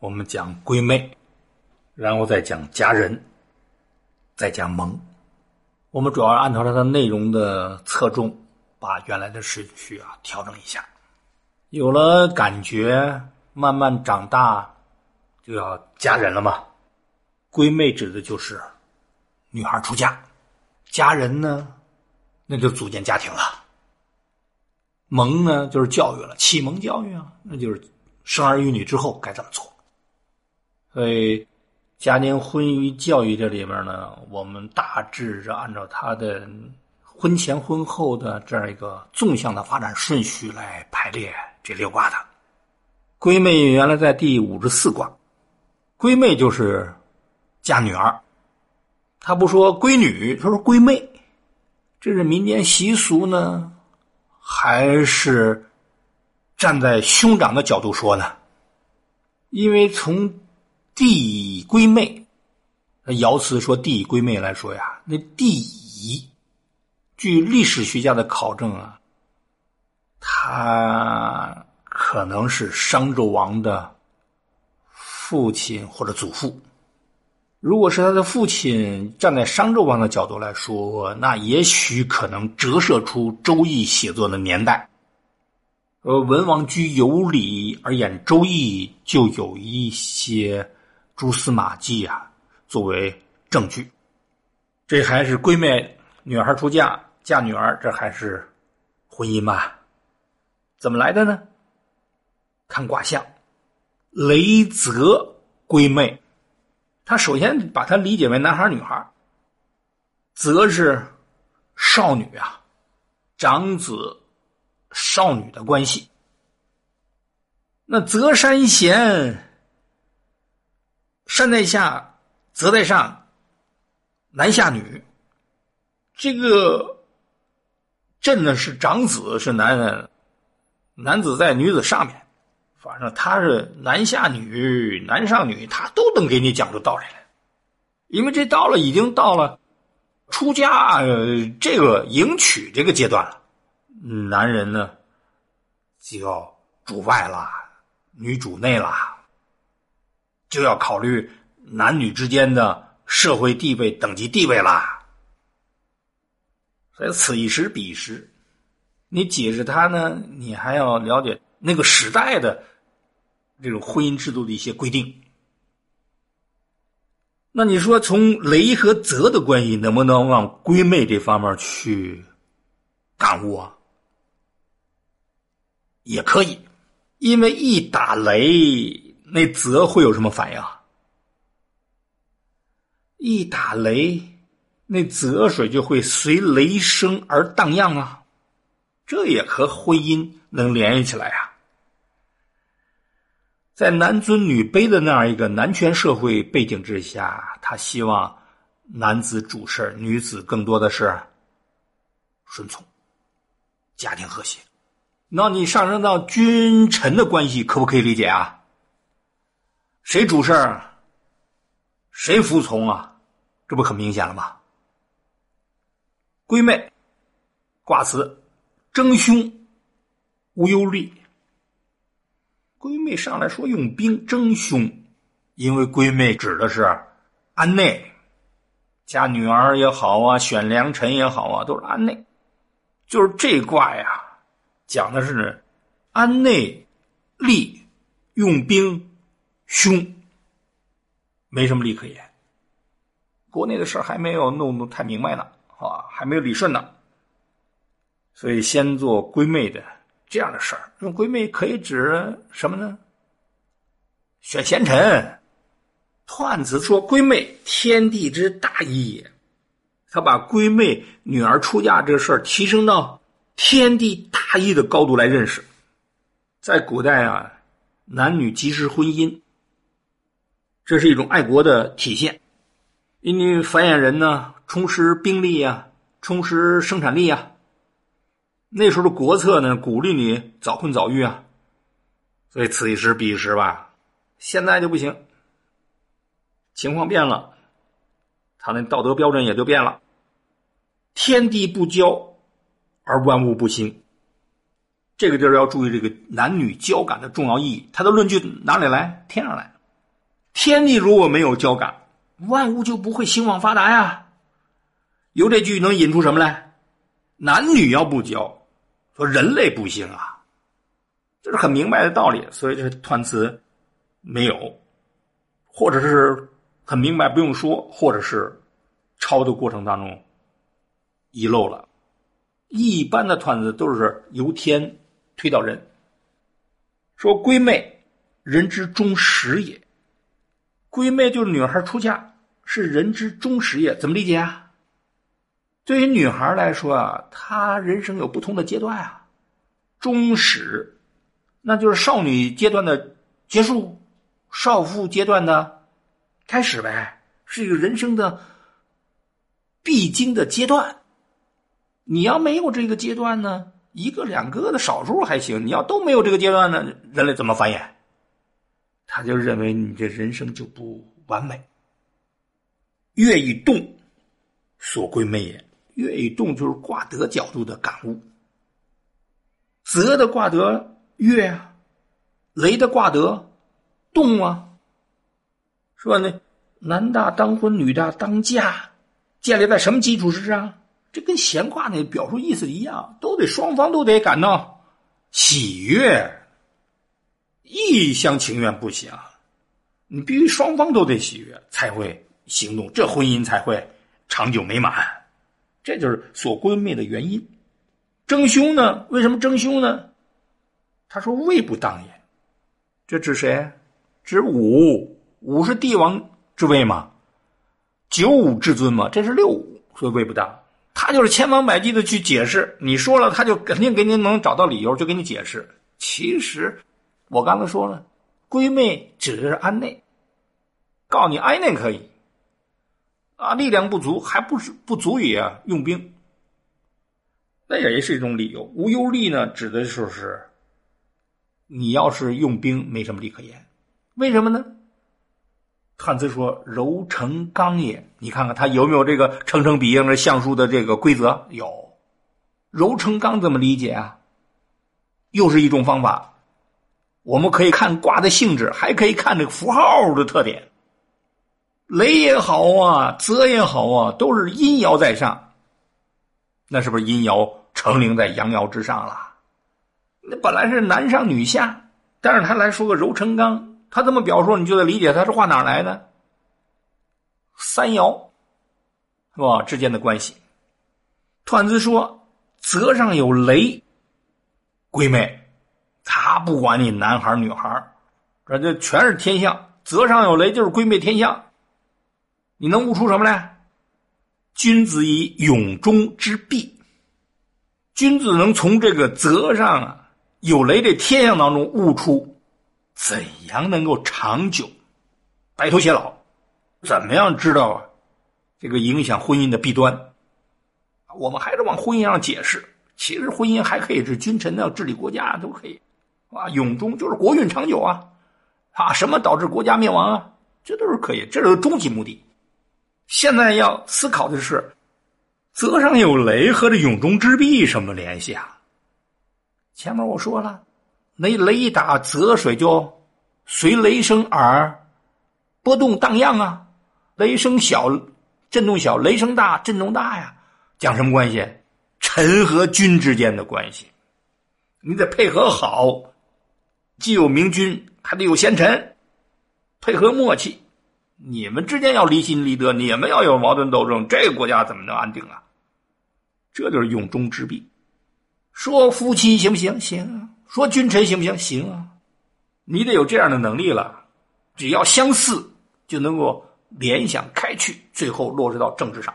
我们讲闺妹，然后再讲家人，再讲蒙。我们主要按照它的内容的侧重，把原来的顺序啊调整一下。有了感觉，慢慢长大，就要嫁人了嘛。闺妹指的就是女孩出嫁，家人呢，那就组建家庭了。蒙呢，就是教育了，启蒙教育啊，那就是生儿育女之后该怎么做。所以，家庭婚育教育这里边呢，我们大致是按照他的婚前婚后的这样一个纵向的发展顺序来排列这六卦的。闺妹原来在第五十四卦，闺妹就是嫁女儿，他不说闺女，他说闺妹，这是民间习俗呢。还是站在兄长的角度说呢？因为从帝归妹，那爻辞说帝归妹来说呀，那帝乙，据历史学家的考证啊，他可能是商纣王的父亲或者祖父。如果是他的父亲，站在商纣王的角度来说，那也许可能折射出《周易》写作的年代。呃，文王居有礼而言《周易》，就有一些蛛丝马迹啊，作为证据。这还是闺妹女孩出嫁嫁女儿，这还是婚姻吧？怎么来的呢？看卦象，雷泽闺妹。他首先把它理解为男孩女孩则是少女啊，长子少女的关系。那泽山贤，山在下，泽在上，男下女。这个朕呢是长子，是男人，男子在，女子上面。反正他是男下女，男上女，他都能给你讲出道理来，因为这到了已经到了出嫁这个迎娶这个阶段了，男人呢就要主外了，女主内了，就要考虑男女之间的社会地位、等级地位啦。所以此一时彼一时，你解释他呢，你还要了解。那个时代的这种婚姻制度的一些规定，那你说从雷和泽的关系能不能往闺妹这方面去感悟啊？也可以，因为一打雷，那泽会有什么反应？一打雷，那泽水就会随雷声而荡漾啊，这也和婚姻能联系起来啊。在男尊女卑的那样一个男权社会背景之下，他希望男子主事女子更多的是顺从，家庭和谐。那你上升到君臣的关系，可不可以理解啊？谁主事谁服从啊？这不很明显了吗？闺妹，卦辞，争凶，无忧虑。闺妹上来说用兵争凶，因为闺妹指的是安内，嫁女儿也好啊，选良臣也好啊，都是安内。就是这卦呀，讲的是安内利用兵凶，没什么利可言。国内的事还没有弄得太明白呢，啊，还没有理顺呢，所以先做闺妹的。这样的事儿，用闺妹可以指什么呢？选贤臣。段子说：“闺妹，天地之大义也。”他把闺妹女儿出嫁这事儿提升到天地大义的高度来认识。在古代啊，男女即时婚姻，这是一种爱国的体现。因为繁衍人呢，充实兵力呀，充实生产力呀。那时候的国策呢，鼓励你早婚早育啊，所以此一时彼一时吧。现在就不行，情况变了，他那道德标准也就变了。天地不交，而万物不兴。这个地儿要注意这个男女交感的重要意义。他的论据哪里来？天上来。天地如果没有交感，万物就不会兴旺发达呀。由这句能引出什么来？男女要不交，说人类不兴啊，这是很明白的道理。所以这团词没有，或者是很明白不用说，或者是抄的过程当中遗漏了。一般的团子都是由天推到人，说闺妹，人之终始也。闺妹就是女孩出嫁，是人之终始也。怎么理解啊？对于女孩来说啊，她人生有不同的阶段啊。终始，那就是少女阶段的结束，少妇阶段的开始呗，是一个人生的必经的阶段。你要没有这个阶段呢，一个两个的少数还行。你要都没有这个阶段呢，人类怎么繁衍？他就认为你这人生就不完美。月以动，所归妹也。月以动就是卦德角度的感悟。泽的卦德月啊，雷的卦德动啊，是吧？那男大当婚，女大当嫁，建立在什么基础之上？这跟闲话那表述意思一样，都得双方都得感到喜悦，一厢情愿不行，你必须双方都得喜悦才会行动，这婚姻才会长久美满。这就是所归妹的原因。争凶呢？为什么争凶呢？他说位不当也。这指谁？指武，武是帝王之位嘛？九五至尊嘛？这是六五，所以位不当。他就是千方百计的去解释，你说了，他就肯定给你能找到理由，就给你解释。其实，我刚才说了，闺妹指的是安内，告你安内可以，啊，力量不足，还不是不足以啊用兵，那也是一种理由。无忧力呢，指的就是你要是用兵，没什么力可言。为什么呢？汉字说：“柔成刚也。”你看看他有没有这个成成比应的相术的这个规则？有。柔成刚怎么理解啊？又是一种方法。我们可以看卦的性质，还可以看这个符号的特点。雷也好啊，泽也好啊，都是阴爻在上。那是不是阴爻成灵在阳爻之上了？那本来是男上女下，但是他来说个柔成刚。他这么表述，你就得理解他这话哪来的？三爻是吧？之间的关系。段子说：“泽上有雷，闺妹，他不管你男孩女孩这这全是天象。泽上有雷就是闺妹天象，你能悟出什么来？君子以永中之弊，君子能从这个泽上啊有雷这天象当中悟出。”怎样能够长久、白头偕老？怎么样知道啊这个影响婚姻的弊端？我们还是往婚姻上解释。其实婚姻还可以是君臣的治理国家都可以啊，永中就是国运长久啊啊！什么导致国家灭亡啊？这都是可以，这是终极目的。现在要思考的是，泽上有雷和这永中之弊什么联系啊？前面我说了。那雷一打，泽水就随雷声而波动荡漾啊。雷声小，震动小；雷声大，震动大呀。讲什么关系？臣和君之间的关系。你得配合好，既有明君，还得有贤臣，配合默契。你们之间要离心离德，你们要有矛盾斗争，这个国家怎么能安定啊？这就是用中之弊。说夫妻行不行？行啊。说君臣行不行？行啊，你得有这样的能力了。只要相似，就能够联想开去，最后落实到政治上。